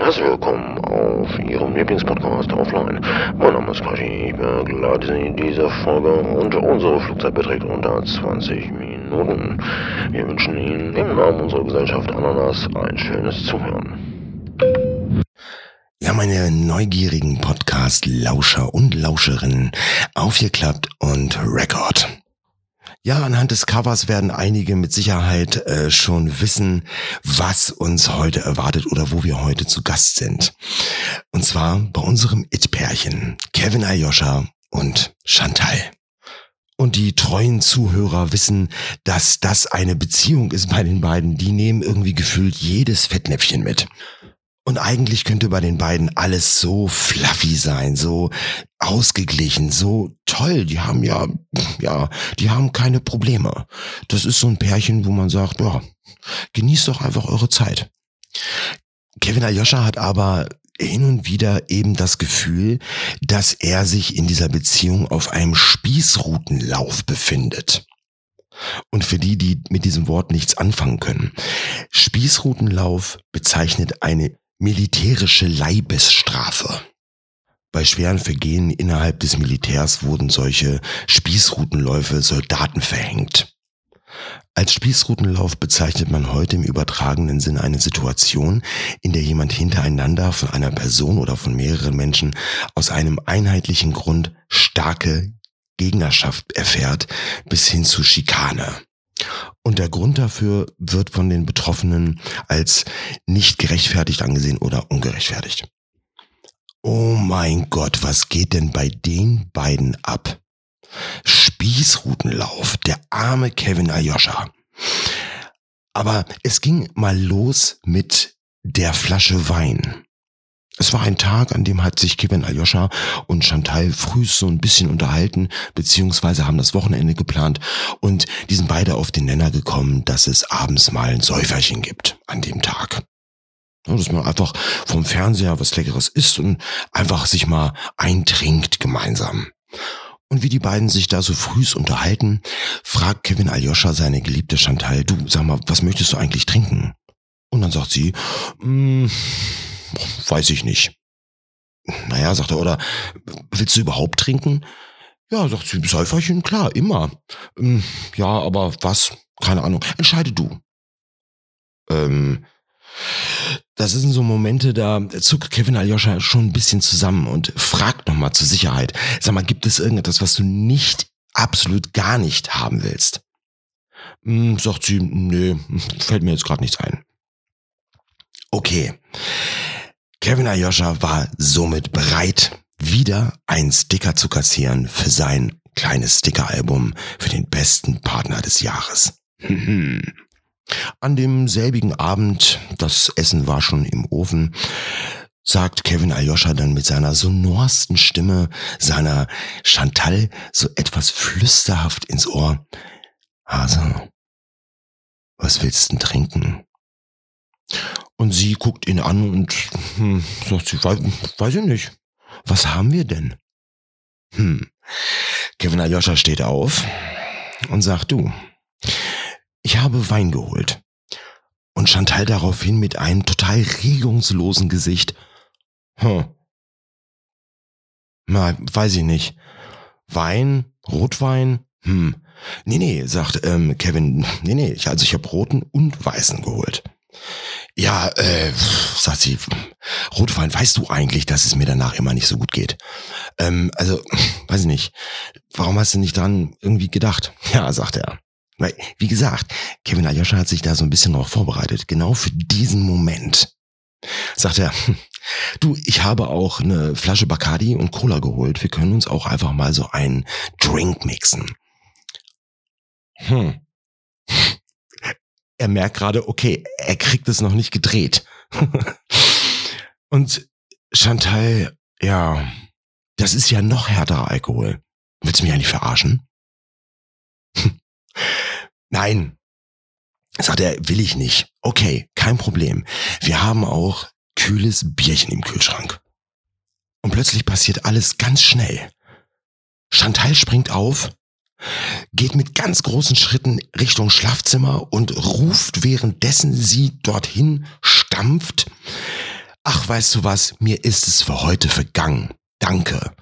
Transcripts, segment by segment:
Herzlich willkommen auf Ihrem Lieblingspodcast Offline. Mein Name ist Quashi, ich begleite Sie in dieser Folge und unsere Flugzeit beträgt unter 20 Minuten. Wir wünschen Ihnen im Namen unserer Gesellschaft Ananas ein schönes Zuhören. Ja, meine neugierigen Podcast-Lauscher und Lauscherinnen, aufgeklappt und Record. Ja, anhand des Covers werden einige mit Sicherheit äh, schon wissen, was uns heute erwartet oder wo wir heute zu Gast sind. Und zwar bei unserem It-Pärchen, Kevin Ayosha und Chantal. Und die treuen Zuhörer wissen, dass das eine Beziehung ist bei den beiden. Die nehmen irgendwie gefühlt jedes Fettnäpfchen mit. Und eigentlich könnte bei den beiden alles so fluffy sein, so ausgeglichen, so toll. Die haben ja, ja, die haben keine Probleme. Das ist so ein Pärchen, wo man sagt, ja, genießt doch einfach eure Zeit. Kevin Aljoscha hat aber hin und wieder eben das Gefühl, dass er sich in dieser Beziehung auf einem Spießrutenlauf befindet. Und für die, die mit diesem Wort nichts anfangen können. Spießrutenlauf bezeichnet eine militärische Leibesstrafe. Bei schweren Vergehen innerhalb des Militärs wurden solche Spießrutenläufe Soldaten verhängt. Als Spießrutenlauf bezeichnet man heute im übertragenen Sinn eine Situation, in der jemand hintereinander von einer Person oder von mehreren Menschen aus einem einheitlichen Grund starke Gegnerschaft erfährt bis hin zu Schikane. Und der Grund dafür wird von den Betroffenen als nicht gerechtfertigt angesehen oder ungerechtfertigt. Oh mein Gott, was geht denn bei den beiden ab? Spießrutenlauf, der arme Kevin Ayosha. Aber es ging mal los mit der Flasche Wein. Es war ein Tag, an dem hat sich Kevin Aljoscha und Chantal früh so ein bisschen unterhalten, beziehungsweise haben das Wochenende geplant und die sind beide auf den Nenner gekommen, dass es abends mal ein Säuferchen gibt an dem Tag. Dass man einfach vom Fernseher was Leckeres isst und einfach sich mal eintrinkt gemeinsam. Und wie die beiden sich da so frühs unterhalten, fragt Kevin Aljoscha seine geliebte Chantal, du, sag mal, was möchtest du eigentlich trinken? Und dann sagt sie, mm, weiß ich nicht. Naja, sagt er, oder willst du überhaupt trinken? Ja, sagt sie, Säuferchen, klar, immer. Ähm, ja, aber was? Keine Ahnung. Entscheide du. Ähm, das sind so Momente, da zuckt Kevin Aljoscha schon ein bisschen zusammen und fragt nochmal zur Sicherheit. Sag mal, gibt es irgendetwas, was du nicht, absolut gar nicht haben willst? Hm, sagt sie, nö, fällt mir jetzt gerade nichts ein. Okay. Kevin Ayosha war somit bereit, wieder einen Sticker zu kassieren für sein kleines Stickeralbum für den besten Partner des Jahres. An demselbigen Abend, das Essen war schon im Ofen, sagt Kevin Ayosha dann mit seiner sonorsten Stimme, seiner Chantal so etwas flüsterhaft ins Ohr. Hase, was willst du denn trinken? Und sie guckt ihn an und hm, sagt sie, weiß, weiß ich nicht. Was haben wir denn? Hm. Kevin Aljoscha steht auf und sagt, du, ich habe Wein geholt. Und Chantal daraufhin mit einem total regungslosen Gesicht, hm. Na, weiß ich nicht. Wein, Rotwein, hm. Nee, nee, sagt ähm, Kevin, nee, nee, also ich habe roten und weißen geholt. Ja, äh, sagt sie, Rotwein, weißt du eigentlich, dass es mir danach immer nicht so gut geht? Ähm, also, weiß ich nicht. Warum hast du nicht dran irgendwie gedacht? Ja, sagt er. Weil, wie gesagt, Kevin Aljoscha hat sich da so ein bisschen drauf vorbereitet. Genau für diesen Moment. Sagt er, du, ich habe auch eine Flasche Bacardi und Cola geholt. Wir können uns auch einfach mal so einen Drink mixen. Hm er merkt gerade, okay, er kriegt es noch nicht gedreht. und Chantal, ja, das ist ja noch härterer Alkohol. Willst du mich eigentlich verarschen? Nein, sagt er, will ich nicht. Okay, kein Problem. Wir haben auch kühles Bierchen im Kühlschrank. Und plötzlich passiert alles ganz schnell. Chantal springt auf, geht mit ganz großen Schritten Richtung Schlafzimmer und ruft währenddessen sie dorthin stampft. ach, weißt du was, mir ist es für heute vergangen. Danke.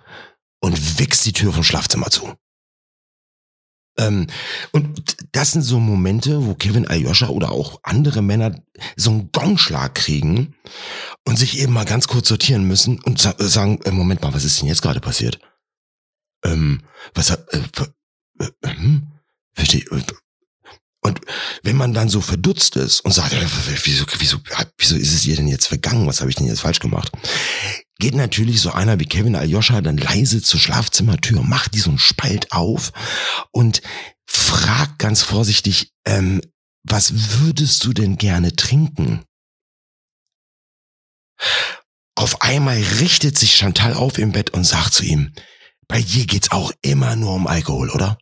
Und wichst die Tür vom Schlafzimmer zu. Ähm, und das sind so Momente, wo Kevin Aljoscha oder auch andere Männer so einen Gongschlag kriegen und sich eben mal ganz kurz sortieren müssen und sa sagen, äh, Moment mal, was ist denn jetzt gerade passiert? Ähm, was äh, äh, äh, hm? Verstehe, und wenn man dann so verdutzt ist und sagt, wieso, wieso, wieso ist es ihr denn jetzt vergangen? Was habe ich denn jetzt falsch gemacht? Geht natürlich so einer wie Kevin Aljoscha dann leise zur Schlafzimmertür, macht die so einen Spalt auf und fragt ganz vorsichtig, ähm, was würdest du denn gerne trinken? Auf einmal richtet sich Chantal auf im Bett und sagt zu ihm, bei dir geht's auch immer nur um Alkohol, oder?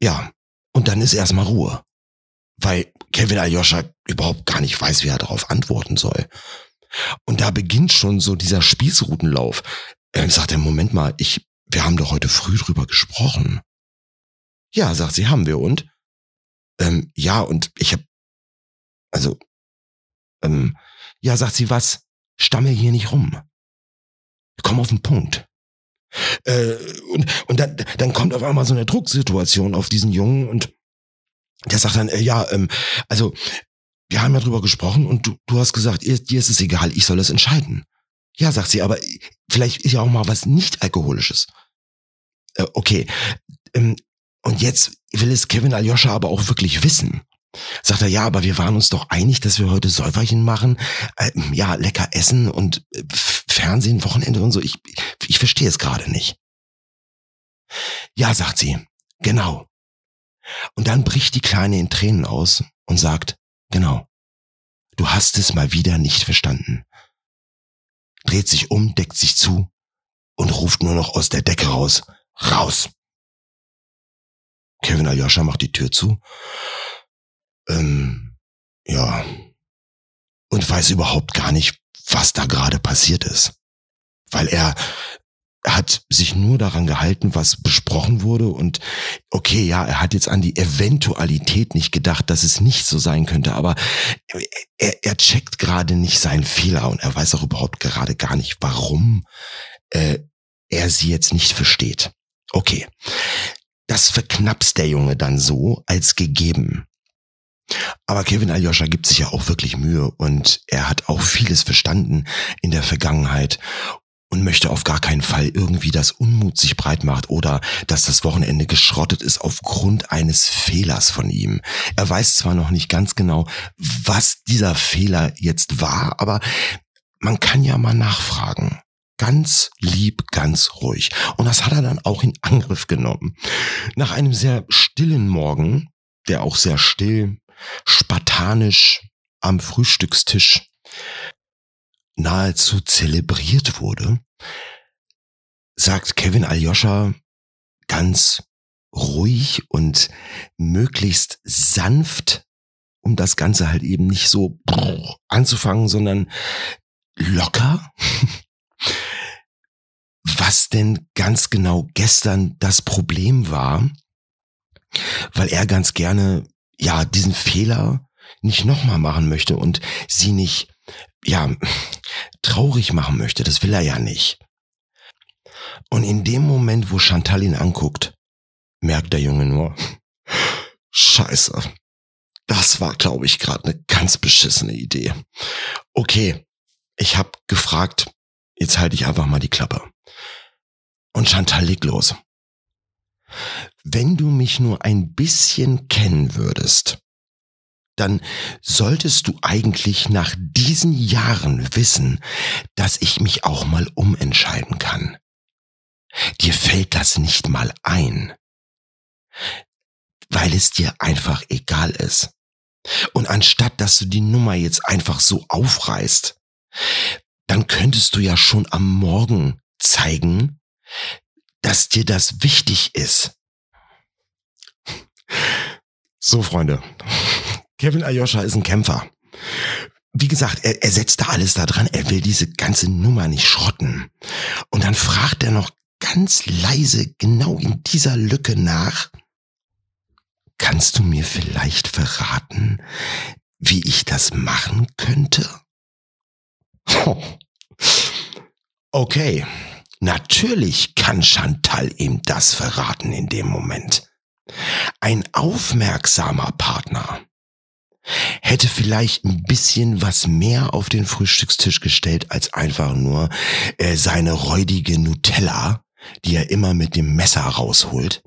Ja, und dann ist erstmal Ruhe. Weil Kevin Aljoscha überhaupt gar nicht weiß, wie er darauf antworten soll. Und da beginnt schon so dieser Spießrutenlauf. Ähm, sagt er, Moment mal, ich, wir haben doch heute früh drüber gesprochen. Ja, sagt sie, haben wir und? Ähm, ja, und ich hab, also, ähm, ja, sagt sie, was? Stammel hier nicht rum. Komm auf den Punkt. Äh, und und dann, dann kommt auf einmal so eine Drucksituation auf diesen Jungen und der sagt dann, äh, ja, ähm, also wir haben ja drüber gesprochen und du, du hast gesagt, ihr, dir ist es egal, ich soll es entscheiden. Ja, sagt sie, aber vielleicht ist ja auch mal was nicht alkoholisches. Äh, okay. Ähm, und jetzt will es Kevin Aljoscha aber auch wirklich wissen. Sagt er, ja, aber wir waren uns doch einig, dass wir heute Säuferchen machen. Äh, ja, lecker essen und äh, Fernsehen, Wochenende und so. Ich, ich verstehe es gerade nicht. Ja, sagt sie, genau. Und dann bricht die Kleine in Tränen aus und sagt, genau, du hast es mal wieder nicht verstanden. Dreht sich um, deckt sich zu und ruft nur noch aus der Decke raus, raus. Kevin Aljoscha macht die Tür zu ähm, ja, und weiß überhaupt gar nicht, was da gerade passiert ist. Weil er hat sich nur daran gehalten, was besprochen wurde und okay, ja, er hat jetzt an die Eventualität nicht gedacht, dass es nicht so sein könnte, aber er, er checkt gerade nicht seinen Fehler und er weiß auch überhaupt gerade gar nicht, warum äh, er sie jetzt nicht versteht. Okay, das verknapst der Junge dann so als gegeben. Aber Kevin Aljoscha gibt sich ja auch wirklich Mühe und er hat auch vieles verstanden in der Vergangenheit und möchte auf gar keinen Fall irgendwie, dass Unmut sich breit macht oder dass das Wochenende geschrottet ist aufgrund eines Fehlers von ihm. Er weiß zwar noch nicht ganz genau, was dieser Fehler jetzt war, aber man kann ja mal nachfragen. Ganz lieb, ganz ruhig. Und das hat er dann auch in Angriff genommen. Nach einem sehr stillen Morgen, der auch sehr still spartanisch am Frühstückstisch nahezu zelebriert wurde, sagt Kevin Aljoscha ganz ruhig und möglichst sanft, um das Ganze halt eben nicht so anzufangen, sondern locker, was denn ganz genau gestern das Problem war, weil er ganz gerne ja, diesen Fehler nicht nochmal machen möchte und sie nicht, ja, traurig machen möchte. Das will er ja nicht. Und in dem Moment, wo Chantal ihn anguckt, merkt der Junge nur, scheiße, das war, glaube ich, gerade eine ganz beschissene Idee. Okay, ich habe gefragt, jetzt halte ich einfach mal die Klappe. Und Chantal legt los wenn du mich nur ein bisschen kennen würdest, dann solltest du eigentlich nach diesen Jahren wissen, dass ich mich auch mal umentscheiden kann. Dir fällt das nicht mal ein, weil es dir einfach egal ist. Und anstatt dass du die Nummer jetzt einfach so aufreißt, dann könntest du ja schon am Morgen zeigen, dass dir das wichtig ist. So, Freunde. Kevin Ayosha ist ein Kämpfer. Wie gesagt, er, er setzt da alles da dran. Er will diese ganze Nummer nicht schrotten. Und dann fragt er noch ganz leise genau in dieser Lücke nach. Kannst du mir vielleicht verraten, wie ich das machen könnte? Okay, natürlich kann Chantal ihm das verraten in dem Moment. Ein aufmerksamer Partner hätte vielleicht ein bisschen was mehr auf den Frühstückstisch gestellt als einfach nur äh, seine räudige Nutella, die er immer mit dem Messer rausholt.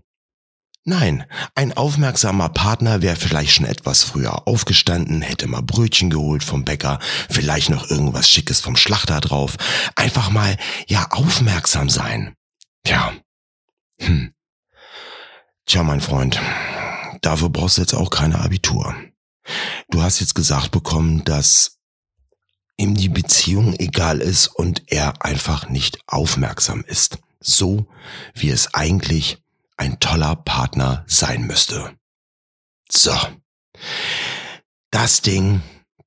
Nein, ein aufmerksamer Partner wäre vielleicht schon etwas früher aufgestanden, hätte mal Brötchen geholt vom Bäcker, vielleicht noch irgendwas Schickes vom Schlachter drauf. Einfach mal, ja, aufmerksam sein. Tja. Hm. Tja, mein Freund, dafür brauchst du jetzt auch keine Abitur. Du hast jetzt gesagt bekommen, dass ihm die Beziehung egal ist und er einfach nicht aufmerksam ist. So, wie es eigentlich ein toller Partner sein müsste. So. Das Ding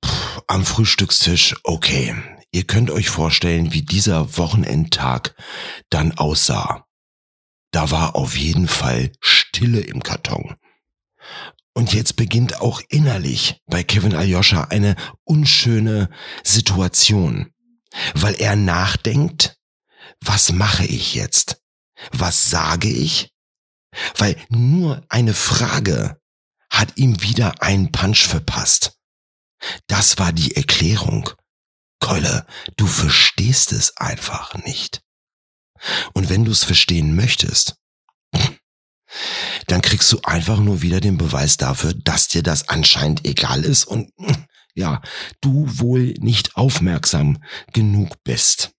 pff, am Frühstückstisch, okay. Ihr könnt euch vorstellen, wie dieser Wochenendtag dann aussah. Da war auf jeden Fall Stille im Karton. Und jetzt beginnt auch innerlich bei Kevin Aljoscha eine unschöne Situation, weil er nachdenkt, was mache ich jetzt? Was sage ich? weil nur eine Frage hat ihm wieder einen Punch verpasst. Das war die Erklärung. Keule, du verstehst es einfach nicht. Und wenn du es verstehen möchtest, dann kriegst du einfach nur wieder den Beweis dafür, dass dir das anscheinend egal ist und ja, du wohl nicht aufmerksam genug bist.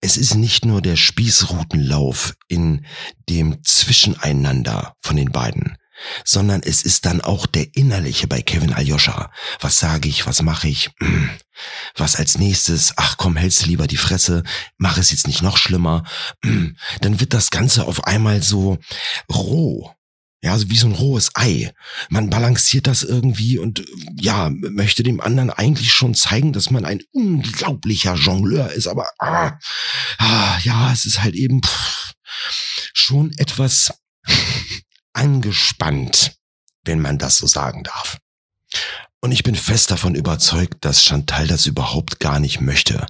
Es ist nicht nur der Spießrutenlauf in dem Zwischeneinander von den beiden, sondern es ist dann auch der innerliche bei Kevin Aljoscha. Was sage ich, was mache ich, hm. was als nächstes, ach komm, hältst du lieber die Fresse, mach es jetzt nicht noch schlimmer. Hm. Dann wird das Ganze auf einmal so roh. Ja, also wie so ein rohes Ei. Man balanciert das irgendwie und ja, möchte dem anderen eigentlich schon zeigen, dass man ein unglaublicher Jongleur ist, aber ah, ah, ja, es ist halt eben pff, schon etwas angespannt, wenn man das so sagen darf. Und ich bin fest davon überzeugt, dass Chantal das überhaupt gar nicht möchte.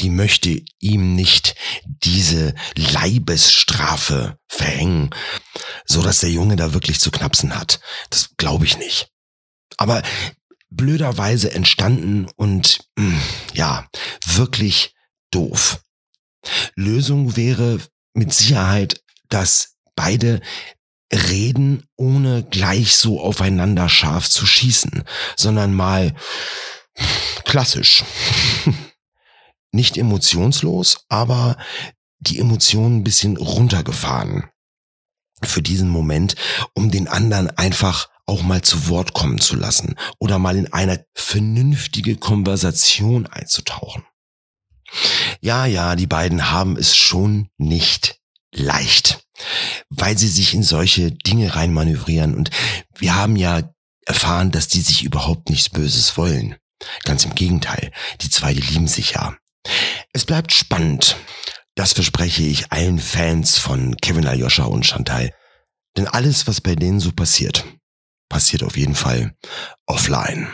Die möchte ihm nicht diese Leibesstrafe verhängen, so dass der Junge da wirklich zu knapsen hat. Das glaube ich nicht. Aber blöderweise entstanden und hm, ja, wirklich doof. Lösung wäre mit Sicherheit, dass beide reden, ohne gleich so aufeinander scharf zu schießen, sondern mal klassisch. Nicht emotionslos, aber die Emotionen ein bisschen runtergefahren für diesen Moment, um den anderen einfach auch mal zu Wort kommen zu lassen oder mal in eine vernünftige Konversation einzutauchen. Ja, ja, die beiden haben es schon nicht leicht weil sie sich in solche Dinge reinmanövrieren. Und wir haben ja erfahren, dass die sich überhaupt nichts Böses wollen. Ganz im Gegenteil, die zwei, die lieben sich ja. Es bleibt spannend. Das verspreche ich allen Fans von Kevin Aljoscha und Chantal. Denn alles, was bei denen so passiert, passiert auf jeden Fall offline.